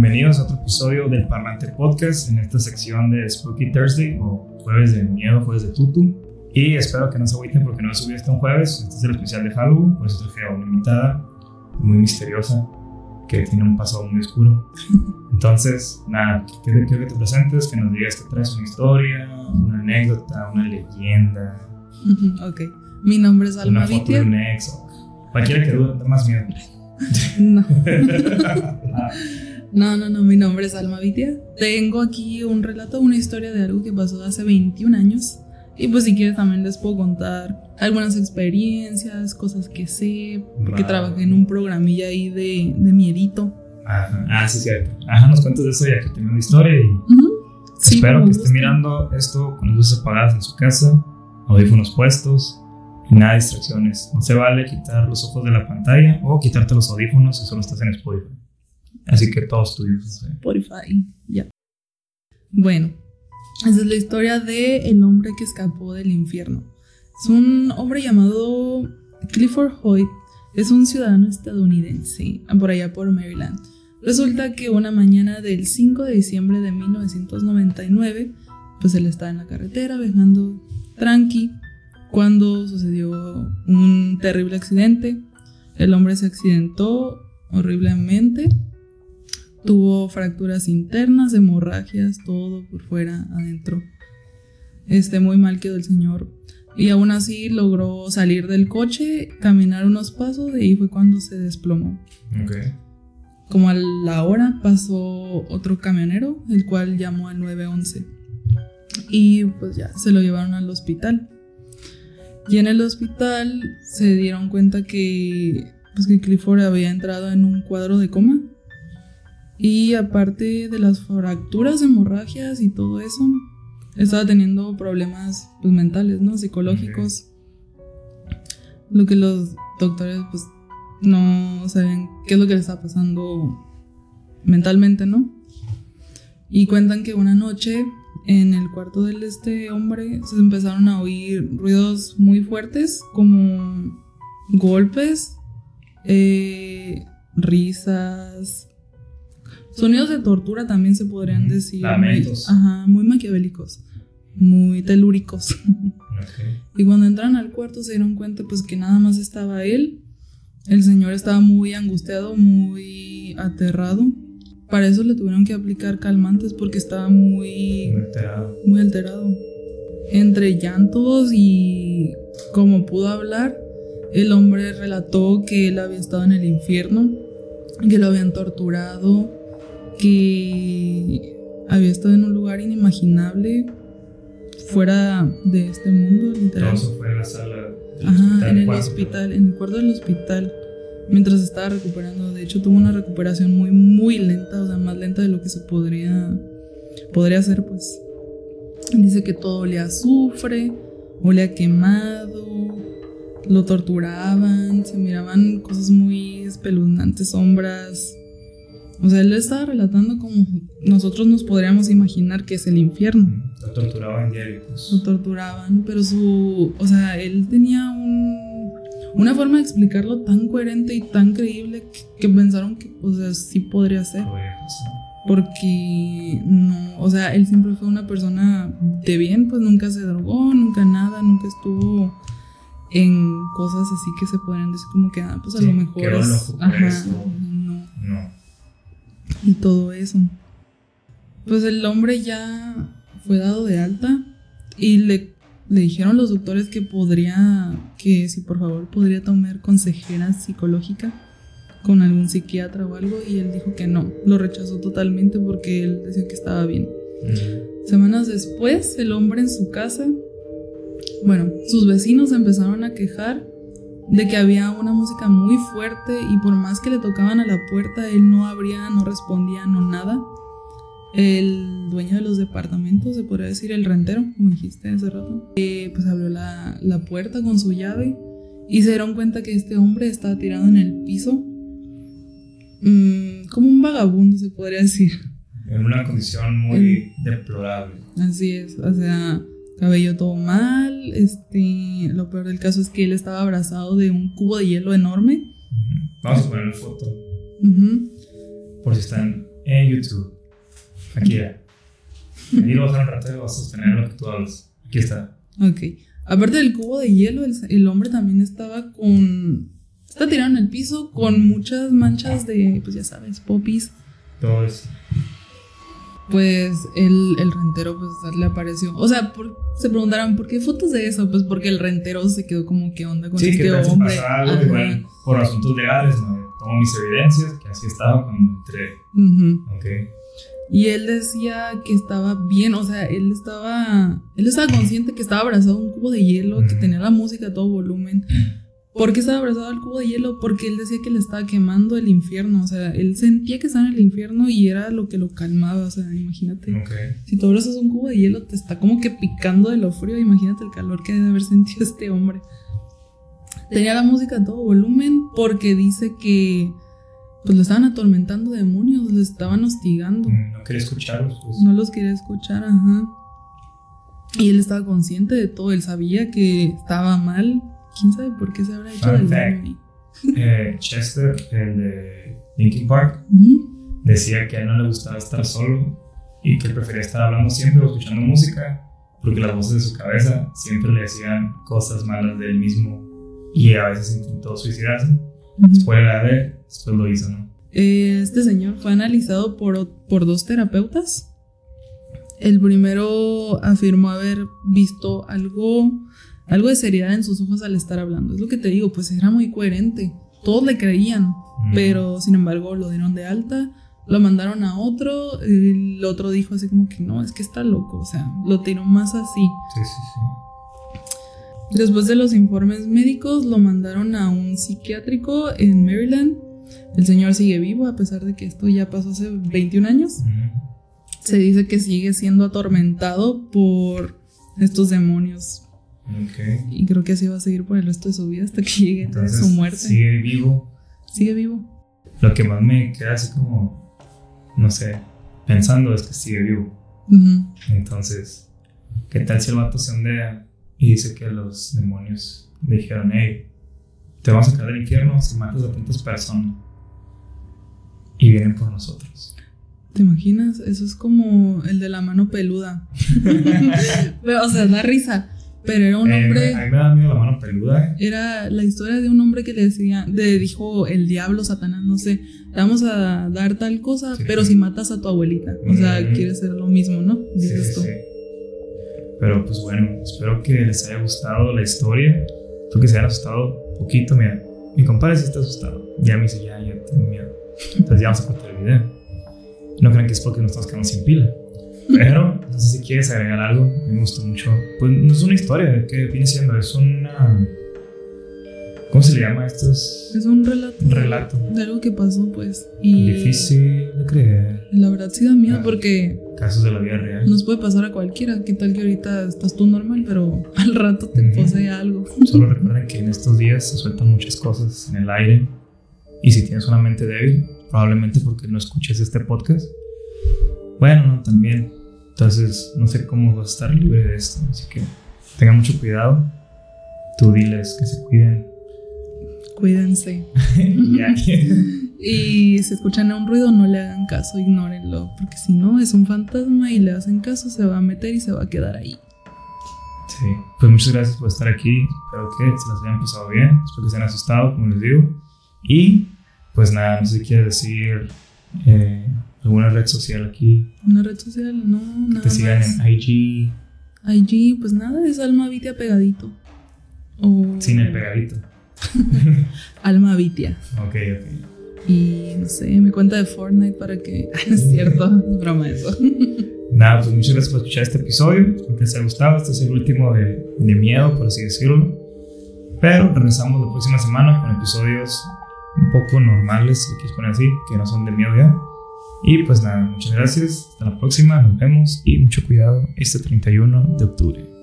Bienvenidos a otro episodio del Parlante Podcast en esta sección de Spooky Thursday o Jueves de Miedo, Jueves de Tutu. Y espero que no se agüiten porque no he subido este un jueves. Este es el especial de Halloween, por eso traje a una invitada muy misteriosa que tiene un pasado muy oscuro. Entonces, nada, quiero, que te presentes, que nos digas que traes una historia, una anécdota, una leyenda. Ok. Mi nombre es Alma una foto Vitia. de un ex o cualquiera que da más miedo. No. Ah, no, no, no. Mi nombre es Alma Vitia. Tengo aquí un relato, una historia de algo que pasó hace 21 años. Y pues si quieres también les puedo contar algunas experiencias, cosas que sé, porque Va. trabajé en un programilla ahí de, de miedito. Ajá. Ah, sí, cierto. Ajá, nos cuentas de eso ya que tengo una historia y. Sí, espero que esté gusta. mirando esto con luces apagadas en su casa, audífonos puestos y nada de distracciones. No se vale quitar los ojos de la pantalla o quitarte los audífonos si solo estás en Spotify. Así que todos tuyos. Spotify. Ya. Bueno, esa es la historia de el hombre que escapó del infierno. Es un hombre llamado Clifford Hoyt. Es un ciudadano estadounidense, por allá por Maryland. Resulta que una mañana del 5 de diciembre de 1999, pues él estaba en la carretera viajando tranqui cuando sucedió un terrible accidente. El hombre se accidentó horriblemente Tuvo fracturas internas, hemorragias, todo por fuera, adentro. Este, muy mal quedó el señor. Y aún así logró salir del coche, caminar unos pasos y ahí fue cuando se desplomó. Ok. Como a la hora pasó otro camionero, el cual llamó al 911. Y pues ya, se lo llevaron al hospital. Y en el hospital se dieron cuenta que, pues que Clifford había entrado en un cuadro de coma. Y aparte de las fracturas, hemorragias y todo eso, estaba teniendo problemas pues, mentales, ¿no? Psicológicos. Lo que los doctores pues no saben qué es lo que le está pasando mentalmente, ¿no? Y cuentan que una noche en el cuarto de este hombre se empezaron a oír ruidos muy fuertes, como golpes, eh, risas, sonidos de tortura también se podrían decir. lamentos. Muy, ajá, muy maquiavélicos, muy telúricos. Ok. Y cuando entran al cuarto se dieron cuenta pues que nada más estaba él. El señor estaba muy angustiado, muy aterrado. Para eso le tuvieron que aplicar calmantes porque estaba muy, Muy alterado. muy alterado. Entre llantos y como pudo hablar, el hombre relató que él había estado en el infierno, que lo habían torturado, que había estado en un lugar inimaginable, fuera de este mundo, Todo literal. eso fue en la sala del Ajá, hospital. en el hospital, en el cuarto del hospital, mientras estaba recuperando. De hecho, tuvo una recuperación muy, muy lenta, o sea, más lenta de lo que se podría, podría hacer, pues. Dice que todo a azufre, olía quemado, lo torturaban, se miraban cosas muy espeluznantes, sombras. O sea, él estaba relatando como nosotros nos podríamos imaginar que es el infierno Lo torturaba en diario. pues. lo torturaban, pero su, o sea, él tenía un, una forma de explicarlo tan coherente y tan creíble que, que pensaron que, o sea, sí podría ser, porque no, o sea, él siempre fue una persona de bien, pues nunca se drogó, nunca nada, nunca estuvo en cosas así que se podrían decir como que, ah, pues a Sí, lo mejor es, ajá, eso. no No. Y todo eso. Pues el hombre ya fue dado de alta y le, le dijeron los doctores que podría, que si por favor podría tomar consejera psicológica con algún psiquiatra o algo y él dijo que no, lo rechazó totalmente porque él decía que estaba bien. Semanas después, el hombre en su casa, bueno, sus vecinos empezaron a quejar de que había una música muy fuerte y por más que le tocaban a la puerta, él no abría, no respondía, no nada. El dueño de los departamentos, se podría decir el rentero, como dijiste hace rato, eh, pues abrió la, la puerta con su llave y se dieron cuenta que este hombre estaba tirado en el piso, mm, como un vagabundo, se podría decir. En una condición muy deplorable. Así es, o sea, cabello todo mal, este, lo peor del caso es que él estaba abrazado de un cubo de hielo enorme. Vamos a poner una foto Ujú. por si están en YouTube. Aquí ya. Ahí lo vas a un rato y vas a sostener lo que tú hablas. Aquí está. Ok. Aparte del cubo de hielo, el, el hombre también estaba con. Está tirado en el piso con muchas manchas de, pues ya sabes, popis. Todo eso. Pues el, el rentero, pues le apareció. O sea, por- se preguntaron, ¿por qué fotos de eso? Pues porque el rentero se quedó como, ¿qué onda con Sí, que este si hombre? algo, igual por asuntos legales, ¿no? Tomo mis evidencias, que así estaba cuando entré. Y él decía que estaba bien, o sea, él estaba, él estaba consciente que estaba abrazado a un cubo de hielo, que tenía la música a todo volumen. ¿Por qué estaba abrazado al cubo de hielo? Porque él decía que le estaba quemando el infierno, o sea, él sentía que estaba en el infierno y era lo que lo calmaba, o sea, imagínate. Ok. Si tú abrazas un cubo de hielo, te está como que picando de lo frío, imagínate el calor que debe haber sentido este hombre. Tenía la música a todo volumen porque dice que pues lo estaban atormentando demonios, lo estaban hostigando. Mm, No quería escucharlos, pues. No los quería escuchar, ajá. Y él estaba consciente de todo, él sabía que estaba mal. ¿Quién sabe por qué se habrá hecho Fun del ahí? Eh, Chester, el de Linkin Park, Ujú. decía que a él no le gustaba estar solo y que él prefería estar hablando siempre o escuchando música porque las voces de su cabeza siempre le decían cosas malas de él mismo y a veces intentó suicidarse. Después la de después lo hizo, ¿no? Eh, Este señor fue analizado por, por dos terapeutas. El primero afirmó haber visto algo, algo de seriedad en sus ojos al estar hablando. Es lo que te digo, pues era muy coherente. Todos le creían, Mm. pero sin embargo lo dieron de alta, lo mandaron a otro, el otro dijo así como que no, es que está loco, o sea, lo tiró más así. Sí, sí, sí. Después de los informes médicos, lo mandaron a un psiquiátrico en Maryland. El señor sigue vivo a pesar de que esto ya pasó hace 21 años. Mm. Se dice que sigue siendo atormentado por estos demonios. Y creo que así va a seguir por el resto de su vida hasta que llegue Entonces, su muerte. sigue vivo. Sigue vivo. Lo que más me queda así como, no sé, pensando es que sigue vivo. Entonces, ¿qué tal si el vato se ondea y dice que los demonios le dijeron, hey, te vamos a sacar del infierno si matas a tantas personas? Y vienen por nosotros. ¿Te imaginas? Eso es como el de la mano peluda. Pero, o sea, da risa. Pero era un Eh, hombre. a mí me da miedo la mano peluda. Era la historia de un hombre que le decía, le dijo el diablo, Satanás, no sé, te vamos a dar tal cosa, Sí. pero si matas a tu abuelita. O sea, Mm. quiere ser lo mismo, ¿no? Sí, Dices sí, tú. sí. Pero pues bueno, espero que les haya gustado la historia. Tú que se hayan asustado un poquito, mira, mi compadre sí está asustado. Ya me dice, ya, ya tengo miedo. Entonces ya vamos a cortar el video. No crean que es porque nos estamos quedando sin pila. Pero no sé si quieres agregar algo. Me gustó mucho. Pues no es una historia, ¿qué viene siendo? Es una. ¿Cómo se le llama a estos? Es un relato. Relato. De algo que pasó, pues. Y Difícil de creer. la verdad sí da miedo Ah. porque Casos de la vida real. nos puede pasar a cualquiera. ¿Qué tal que ahorita estás tú normal, pero al rato te posee algo? Solo recuerden que en estos días se sueltan muchas cosas en el aire. Y si tienes una mente débil, probablemente porque no escuches este podcast. Bueno, no, también. Entonces, no sé cómo vas a estar libre de esto. Así que tengan mucho cuidado. Tú diles que se cuiden. Cuídense. y si escuchan un ruido, no le hagan caso, ignórenlo. Porque si no, es un fantasma y le hacen caso, se va a meter y se va a quedar ahí. Sí, pues muchas gracias por estar aquí. Espero que se las hayan pasado bien. Espero que se hayan asustado, como les digo. Y pues nada, no sé si quieres decir eh, alguna red social aquí. Una red social, no, Que nada te sigan más. en IG, IG, pues nada, es Alma Vitia pegadito. O sin el pegadito. Alma Vitia. Ok, ok. Y no sé, mi cuenta de Fortnite para que. Es cierto, broma eso. Nada, pues muchas gracias por escuchar este episodio. Espero que les haya gustado. Este es el último de, de miedo, por así decirlo. Pero regresamos la próxima semana con episodios un poco normales, si quieres poner así, que no son de miedo ya. Y pues nada, muchas gracias. Hasta la próxima, nos vemos y mucho cuidado este 31 de octubre.